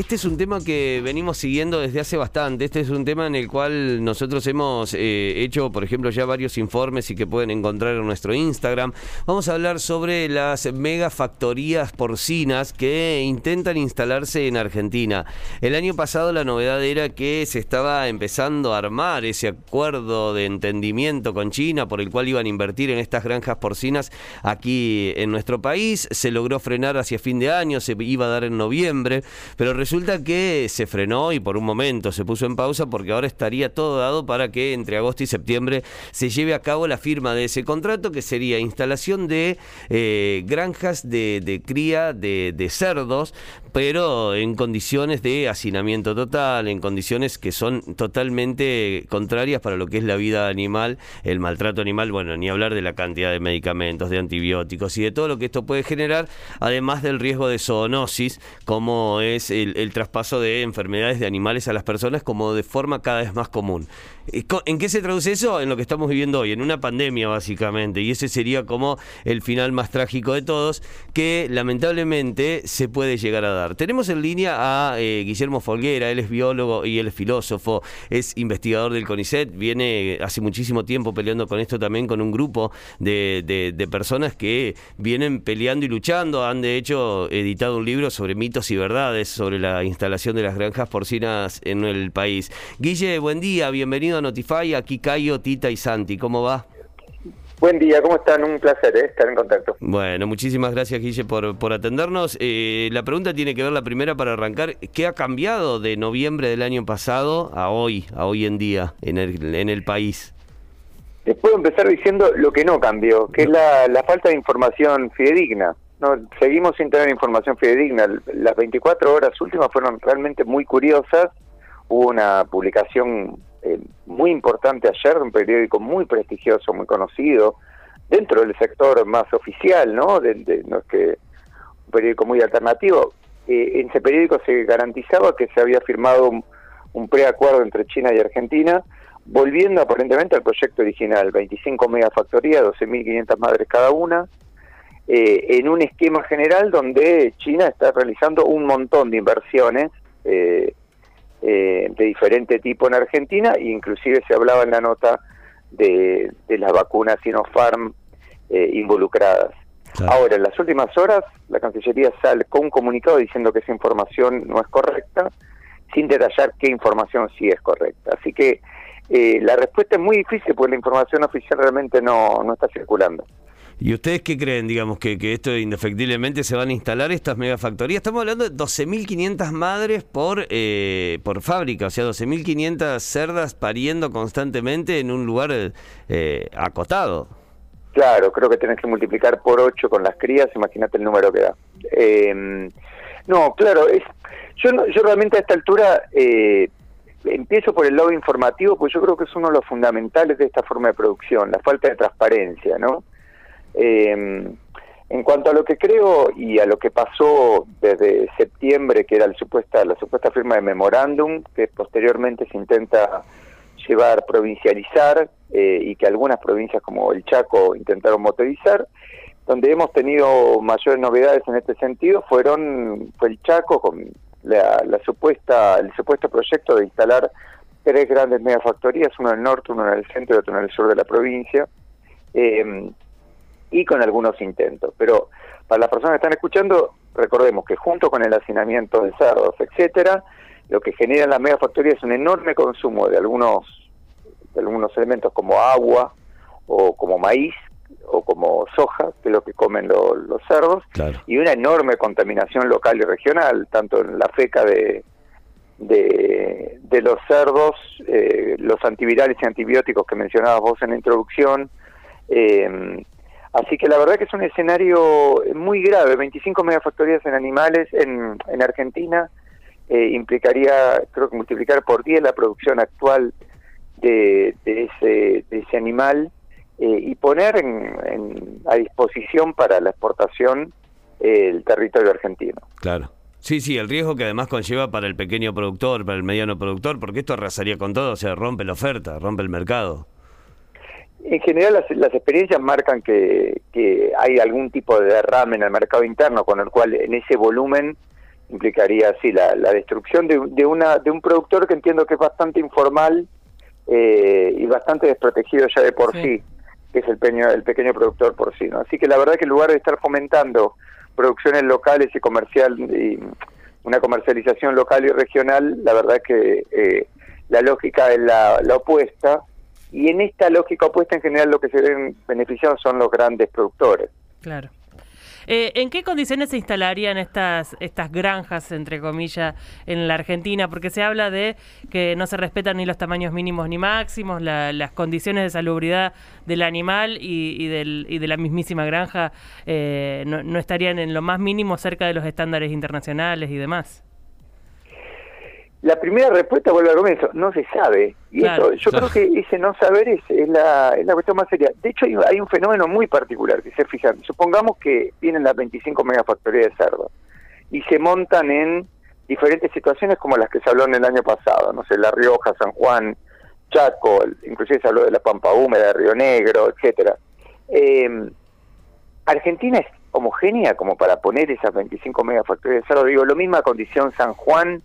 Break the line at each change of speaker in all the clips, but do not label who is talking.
Este es un tema que venimos siguiendo desde hace bastante. Este es un tema en el cual nosotros hemos eh, hecho, por ejemplo, ya varios informes y que pueden encontrar en nuestro Instagram. Vamos a hablar sobre las megafactorías porcinas que intentan instalarse en Argentina. El año pasado la novedad era que se estaba empezando a armar ese acuerdo de entendimiento con China por el cual iban a invertir en estas granjas porcinas aquí en nuestro país. Se logró frenar hacia fin de año, se iba a dar en noviembre, pero resulta que se frenó y por un momento se puso en pausa porque ahora estaría todo dado para que entre agosto y septiembre se lleve a cabo la firma de ese contrato que sería instalación de eh, granjas de, cría de, de cerdos, pero en condiciones de hacinamiento total, en condiciones que son totalmente contrarias para lo que es la vida animal, el maltrato animal, bueno, ni hablar de la cantidad de medicamentos, de antibióticos y de todo lo que esto puede generar, además del riesgo de zoonosis, como es el el, traspaso de enfermedades de animales a las personas como de forma cada vez más común. ¿En qué se traduce eso? En lo que estamos viviendo hoy, en una pandemia básicamente, y ese sería como el final más trágico de todos, que lamentablemente se puede llegar a dar. Tenemos en línea a eh, Guillermo Folguera, él es biólogo y él es filósofo, es investigador del CONICET, viene hace muchísimo tiempo peleando con esto también con un grupo de, de personas que vienen peleando y luchando, han de hecho editado un libro sobre mitos y verdades, sobre la instalación de las granjas porcinas en el país. Guille, buen día, bienvenido a Notify, aquí Cayo, Tita y Santi, ¿cómo va?
Buen día, ¿cómo están? Un placer ¿eh? estar en contacto.
Bueno, muchísimas gracias Guille por, por atendernos. Eh, la pregunta tiene que ver, la primera para arrancar, ¿qué ha cambiado de noviembre del año pasado a hoy, a hoy en día en el, en el país?
Les puedo empezar diciendo lo que no cambió, que es la, la falta de información fidedigna. No, seguimos sin tener información fidedigna. Las 24 horas últimas fueron realmente muy curiosas. Hubo una publicación eh, muy importante ayer un periódico muy prestigioso, muy conocido, dentro del sector más oficial, ¿no? De, no es que un periódico muy alternativo. Eh, en ese periódico se garantizaba que se había firmado un, un preacuerdo entre China y Argentina, volviendo aparentemente al proyecto original, 25 megafactorías, 12.500 madres cada una, eh, en un esquema general donde China está realizando un montón de inversiones eh, eh, de diferente tipo en Argentina, e inclusive se hablaba en la nota de, las vacunas Sinopharm involucradas. Ahora, en las últimas horas, la Cancillería sale con un comunicado diciendo que esa información no es correcta, sin detallar qué información sí es correcta. Así que la respuesta es muy difícil porque la información oficial realmente no, no está circulando.
¿Y ustedes qué creen, digamos, que, que esto indefectiblemente se van a instalar estas megafactorías? Estamos hablando de 12.500 madres por, eh, por fábrica, o sea, 12.500 cerdas pariendo constantemente en un lugar eh, acotado.
Claro, creo que tenés que multiplicar por 8 con las crías, imagínate el número que da. Eh, no, claro, es, yo, yo realmente a esta altura eh, empiezo por el lado informativo, pues yo creo que es uno de los fundamentales de esta forma de producción, la falta de transparencia, ¿no? Eh, en cuanto a lo que creo y a lo que pasó desde septiembre, que era la supuesta, la supuesta firma de memorándum, que posteriormente se intenta llevar provincializar eh, y que algunas provincias como el Chaco intentaron motorizar, donde hemos tenido mayores novedades en este sentido fueron fue el Chaco con la, supuesta el supuesto proyecto de instalar tres grandes megafactorías, uno en el norte, uno en el centro y otro en el sur de la provincia. Eh, y con algunos intentos. Pero para las personas que están escuchando, recordemos que junto con el hacinamiento de cerdos, etcétera, lo que genera la megafactoría es un enorme consumo de algunos, de algunos elementos como agua o como maíz o como soja, que es lo que comen los cerdos, y una enorme contaminación local y regional, tanto en la feca de, de, de los cerdos, eh, los antivirales y antibióticos que mencionabas vos en la introducción, eh, Así que la verdad que es un escenario muy grave. 25 megafactorías en animales en, en Argentina eh, implicaría, creo que multiplicar por 10 la producción actual de, de, ese, de ese animal eh, y poner en, a disposición para la exportación el territorio argentino.
Claro. Sí, sí, el riesgo que además conlleva para el pequeño productor, para el mediano productor, porque esto arrasaría con todo, o sea, rompe la oferta, rompe el mercado.
En general las, las experiencias marcan que, que, hay algún tipo de derrame en el mercado interno, con el cual en ese volumen implicaría así la, la destrucción de, de, una, de un productor que entiendo que es bastante informal eh, y bastante desprotegido ya de por sí, que es el pequeño, el pequeño productor porcino. Así que la verdad que en lugar de estar fomentando producciones locales y comercial y una comercialización local y regional, la verdad que eh, la lógica es la, la opuesta y en esta lógica opuesta en general lo que se ven beneficiados son los grandes productores.
Claro. Eh, ¿En qué condiciones se instalarían estas, estas granjas, entre comillas, en la Argentina? Porque se habla de que no se respetan ni los tamaños mínimos ni máximos, las condiciones de salubridad del animal y, del, y de la mismísima granja eh, no, no estarían en lo más mínimo cerca de los estándares internacionales y demás.
La primera respuesta vuelve al comienzo, no se sabe. Y eso, yo creo que ese no saber es, la, es, la, cuestión más seria. De hecho, hay, un fenómeno muy particular que se fijan. Supongamos que vienen las 25 megafactorías de cerdo y se montan en diferentes situaciones como las que se habló en el año pasado, no sé, La Rioja, San Juan, Chaco, inclusive se habló de la Pampa Húmeda, de Río Negro, etcétera. Eh, Argentina es homogénea como para poner esas 25 megafactorías de cerdo. Digo, lo misma condición San Juan,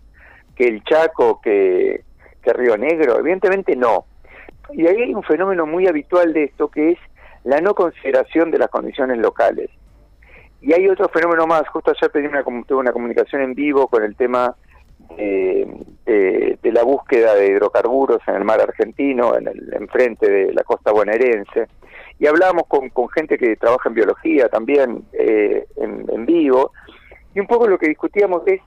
que el Chaco, que, que Río Negro? Evidentemente no. Y ahí hay un fenómeno muy habitual de esto que es la no consideración de las condiciones locales. Y hay otro fenómeno más, justo ayer pedí una, tuve una comunicación en vivo con el tema de, la búsqueda de hidrocarburos en el mar argentino, en el enfrente de la costa bonaerense, y hablábamos con, con gente que trabaja en biología también eh, en, en vivo, y un poco lo que discutíamos es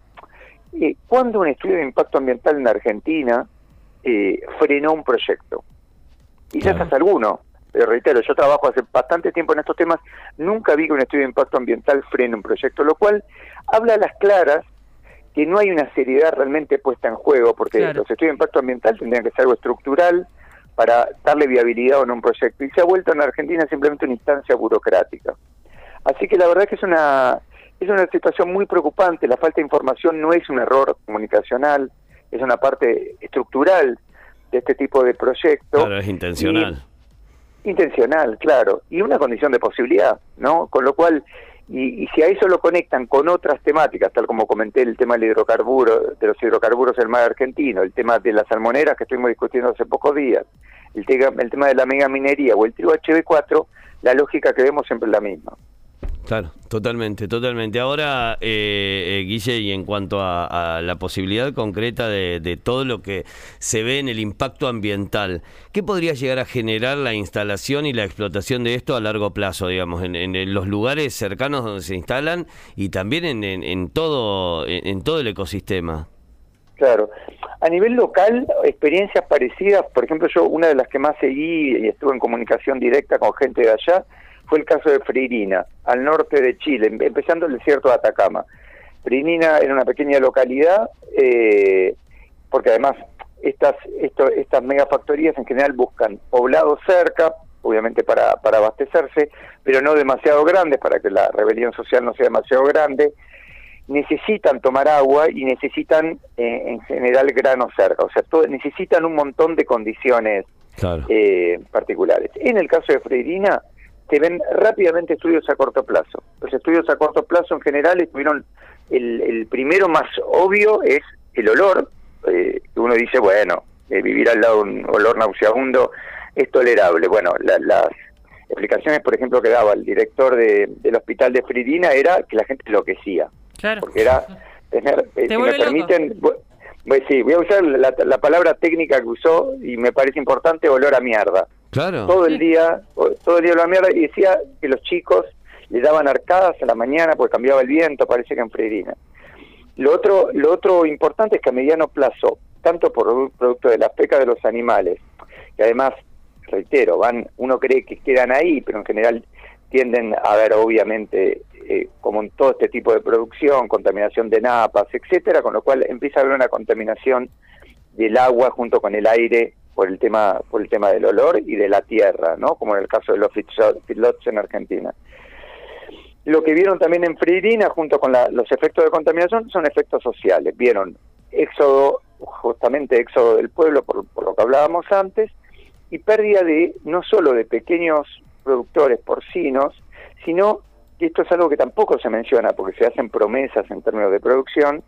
eh, cuando un estudio de impacto ambiental en Argentina eh, frenó un proyecto. Y ya estás alguno, pero reitero, yo trabajo hace bastante tiempo en estos temas, nunca vi que un estudio de impacto ambiental frene un proyecto, lo cual habla a las claras que no hay una seriedad realmente puesta en juego, porque los estudios de impacto ambiental tendrían que ser algo estructural para darle viabilidad a un proyecto, y se ha vuelto en Argentina simplemente una instancia burocrática. Así que la verdad es que es una es una situación muy preocupante. La falta de información no es un error comunicacional, es una parte estructural de este tipo de proyectos.
Claro, es intencional.
intencional, claro. Y una condición de posibilidad, ¿no? Con lo cual, y, y, si a eso lo conectan con otras temáticas, tal como comenté el tema del hidrocarburo, de los hidrocarburos del mar argentino, el tema de las salmoneras que estuvimos discutiendo hace pocos días, el, el tema de la mega minería o el trigo HB4, la lógica que vemos siempre es la misma.
Claro, totalmente, totalmente. Ahora, eh, eh, Guille, y en cuanto a, la posibilidad concreta de, todo lo que se ve en el impacto ambiental, ¿qué podría llegar a generar la instalación y la explotación de esto a largo plazo, digamos, en, los lugares cercanos donde se instalan y también en, todo, en, todo el ecosistema?
Claro. A nivel local, experiencias parecidas, por ejemplo, yo una de las que más seguí y estuve en comunicación directa con gente de allá, fue el caso de Freirina, al norte de Chile, em, empezando el desierto de Atacama. Freirina era una pequeña localidad, eh, porque además estas, esto, estas megafactorías en general buscan poblados cerca, obviamente para, para abastecerse, pero no demasiado grandes, para que la rebelión social no sea demasiado grande, necesitan tomar agua y necesitan eh, en general grano cerca, o sea, necesitan un montón de condiciones eh, particulares. En el caso de Freirina, se ven rápidamente estudios a corto plazo. Los estudios a corto plazo en general estuvieron, el, primero más obvio es el olor, eh, uno dice, bueno, eh, vivir al lado de un olor nauseabundo es tolerable. Bueno, las explicaciones, por ejemplo, que daba el director de, del hospital de Fridina era que la gente enloquecía. Claro. Porque era tener, eh, si me permiten, pues sí, voy a usar la, la palabra técnica que usó y me parece importante, olor a mierda.
Claro.
Todo el día, todo el día la mierda, y decía que los chicos le daban arcadas a la mañana porque cambiaba el viento, parece que en Freirina. Lo otro, lo otro importante es que a mediano plazo, tanto por producto de la peca de los animales, que además, reitero, van, uno cree que quedan ahí, pero en general tienden a haber obviamente, eh, como en todo este tipo de producción, contaminación de napas, etcétera, con lo cual empieza a haber una contaminación del agua junto con el aire por el tema por el tema del olor y de la tierra, ¿no? Como en el caso de los feedlots en Argentina. Lo que vieron también en Freirina, junto con los efectos de contaminación, son efectos sociales. Vieron éxodo, justamente éxodo del pueblo, por, lo que hablábamos antes, y pérdida de no solo de pequeños productores porcinos, sino y esto es algo que tampoco se menciona porque se hacen promesas en términos de producción,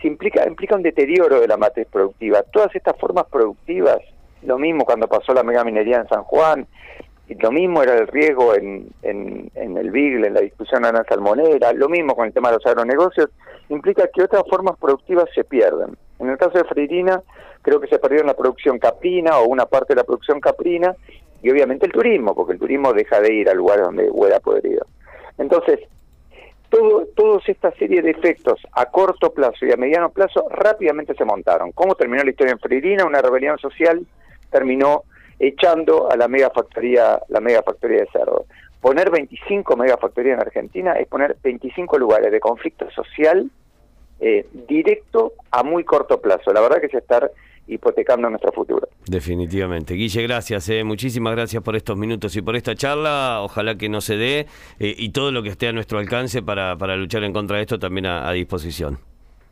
se implica, implica un deterioro de la matriz productiva. Todas estas formas productivas, lo mismo cuando pasó la megaminería en San Juan, lo mismo era el riesgo en, en, el Bigle, en la discusión de la salmonera, lo mismo con el tema de los agronegocios, implica que otras formas productivas se pierden. En el caso de Freirina, creo que se perdió la producción caprina o una parte de la producción caprina, y obviamente el turismo, porque el turismo deja de ir al lugar donde huela podrido. Entonces, todo, toda esta serie de efectos a corto plazo y a mediano plazo rápidamente se montaron. ¿Cómo terminó la historia en Freirina? Una rebelión social terminó echando a la megafactoría, la megafactoría de cerdo. Poner 25 megafactorías en Argentina es poner 25 lugares de conflicto social eh, directo a muy corto plazo. La verdad que es estar hipotecando nuestro futuro.
Definitivamente. Guille, gracias, eh. muchísimas gracias por estos minutos y por esta charla. Ojalá que no se dé eh, y todo lo que esté a nuestro alcance para, para luchar en contra de esto también a disposición.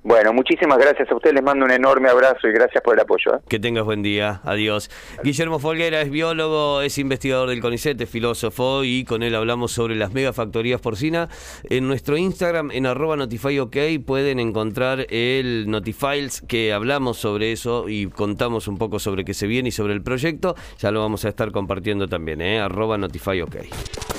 Bueno, muchísimas gracias a ustedes, les mando un enorme abrazo y gracias por el apoyo. ¿eh?
Que tengas buen día, adiós. Guillermo Folguera es biólogo, es investigador del CONICET, es filósofo y con él hablamos sobre las megafactorías porcina. En nuestro Instagram, en arroba notifyok, pueden encontrar el Notifiles que hablamos sobre eso y contamos un poco sobre qué se viene y sobre el proyecto. Ya lo vamos a estar compartiendo también, ¿eh? arroba notifyok.